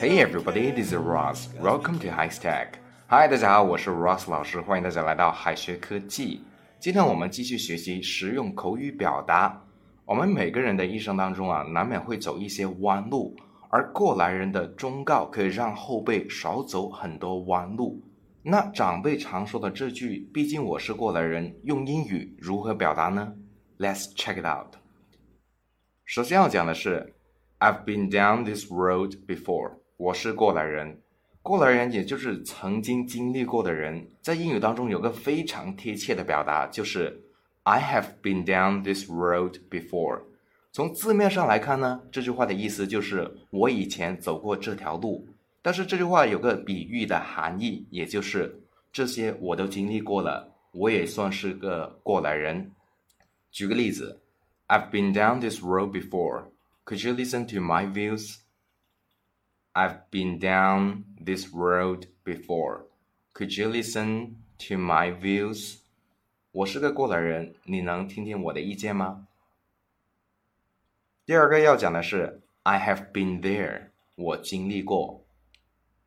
Hey everybody, this is Ross. Welcome to High Stack. Hi，大家好，我是 Ross 老师，欢迎大家来到海学科技。今天我们继续学习实用口语表达。我们每个人的一生当中啊，难免会走一些弯路，而过来人的忠告可以让后辈少走很多弯路。那长辈常说的这句“毕竟我是过来人”，用英语如何表达呢？Let's check it out。首先要讲的是，I've been down this road before。我是过来人，过来人也就是曾经经历过的人。在英语当中有个非常贴切的表达，就是 I have been down this road before。从字面上来看呢，这句话的意思就是我以前走过这条路。但是这句话有个比喻的含义，也就是这些我都经历过了，我也算是个过来人。举个例子 ，I've been down this road before. Could you listen to my views? I've been down this road before. Could you listen to my views? 我是个过来人，你能听听我的意见吗？第二个要讲的是 I have been there，我经历过。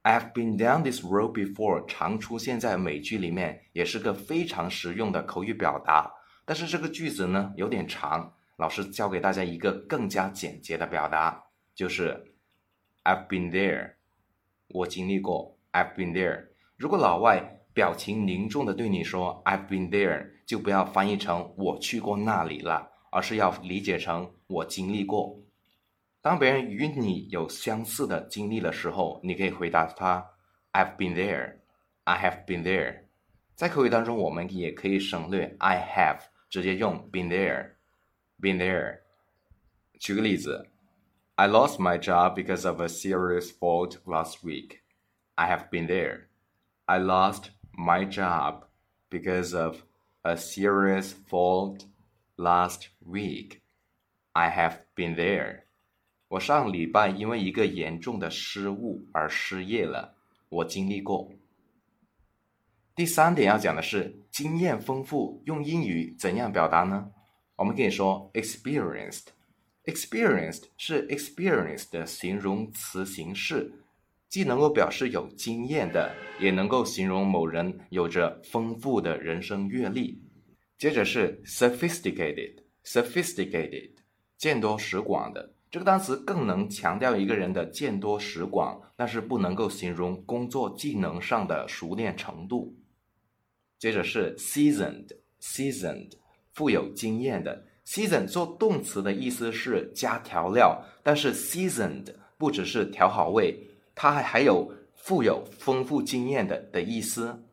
I've been down this road before，常出现在美剧里面，也是个非常实用的口语表达。但是这个句子呢有点长， 老师教给大家一个更加简洁的表达，就是 I've been there，我经历过。I've been there。如果老外表情凝重的对你说 I've been there，就不要翻译成我去过那里了，而是要理解成我经历过。当别人与你有相似的经历的时候，你可以回答他 "I've been there", "I have been there"。在口语当中，我们也可以省略 "I have"，直接用 "been there", "been there"。举个例子，I lost my job because of a serious fault last week. I have been there. I lost my job because of a serious fault last week. I have been there. 我上礼拜因为一个严重的失误而失业了，我经历过。第三点要讲的是经验丰富，用英语怎样表达呢？ 我们可以说 experienced。experienced 是 experienced 的形容词形式，既能够表示有经验的，也能够形容某人有着丰富的人生阅历。接着是 sophisticated，sophisticated 见多识广的。这个单词更能强调一个人的见多识广，但是不能够形容工作技能上的熟练程度。接着是 seasoned，seasoned 富有经验的。season 做动词的意思是加调料，但是 seasoned 不只是调好味，它还还有富有丰富经验的的意思。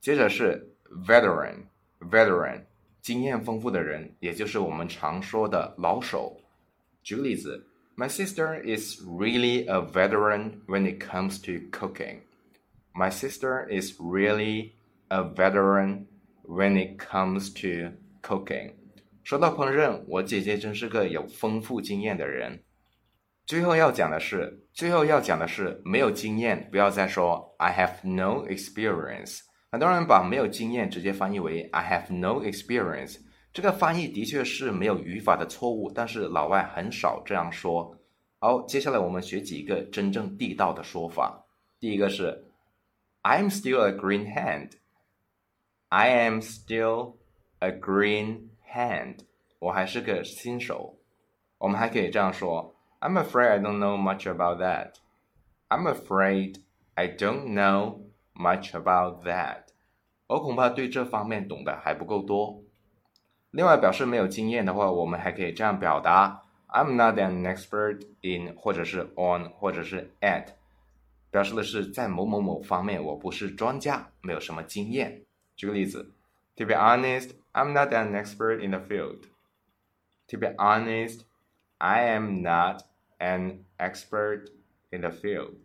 接着是 veteran，veteran 经验丰富的人，也就是我们常说的老手。举个例子，My sister is really a veteran when it comes to cooking. My sister is really a veteran when it comes to cooking. 说到烹饪，我姐姐真是个有丰富经验的人。最后要讲的是，最后要讲的是，没有经验，不要再说 I have no experience。很多人把没有经验直接翻译为 I have no experience。这个翻译的确是没有语法的错误，但是老外很少这样说。好，接下来我们学几个真正地道的说法。第一个是，I'm still a green hand。I am still a green hand。我还是个新手。我们还可以这样说，I'm afraid I don't know much about that。I'm afraid I don't know much about that。我恐怕对这方面懂得还不够多。另外，表示没有经验的话，我们还可以这样表达：I'm not an expert in，或者是 on，或者是 at，表示的是在某某某方面我不是专家，没有什么经验。举个例子 ：To be honest, I'm not an expert in the field. To be honest, I am not an expert in the field.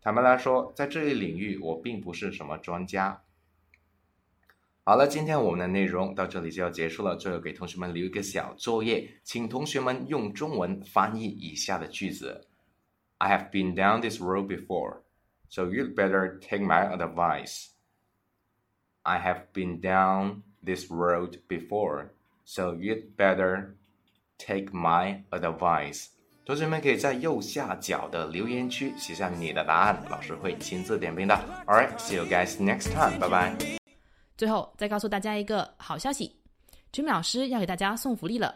坦白来说，在这一领域我并不是什么专家。好了，今天我们的内容到这里就要结束了。最后给同学们留一个小作业，请同学们用中文翻译以下的句子：I have been down this road before, so you'd better take my advice. I have been down this road before, so you'd better take my advice。同学们可以在右下角的留言区写下你的答案，老师会亲自点评的。Alright, see you guys next time. 拜拜。最后再告诉大家一个好消息，Jimmy 老师要给大家送福利了。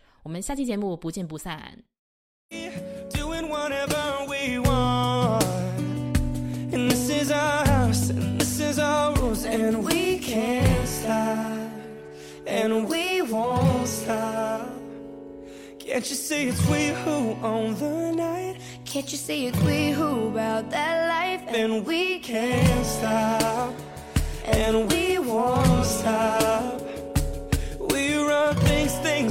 我们下期节目不见不散。Doing whatever we want. And this is our house, and this is our rules, and we can't stop. And we won't stop. Can't you see it's we who own the night? Can't you see it's we who about that life? And we can't stop. And we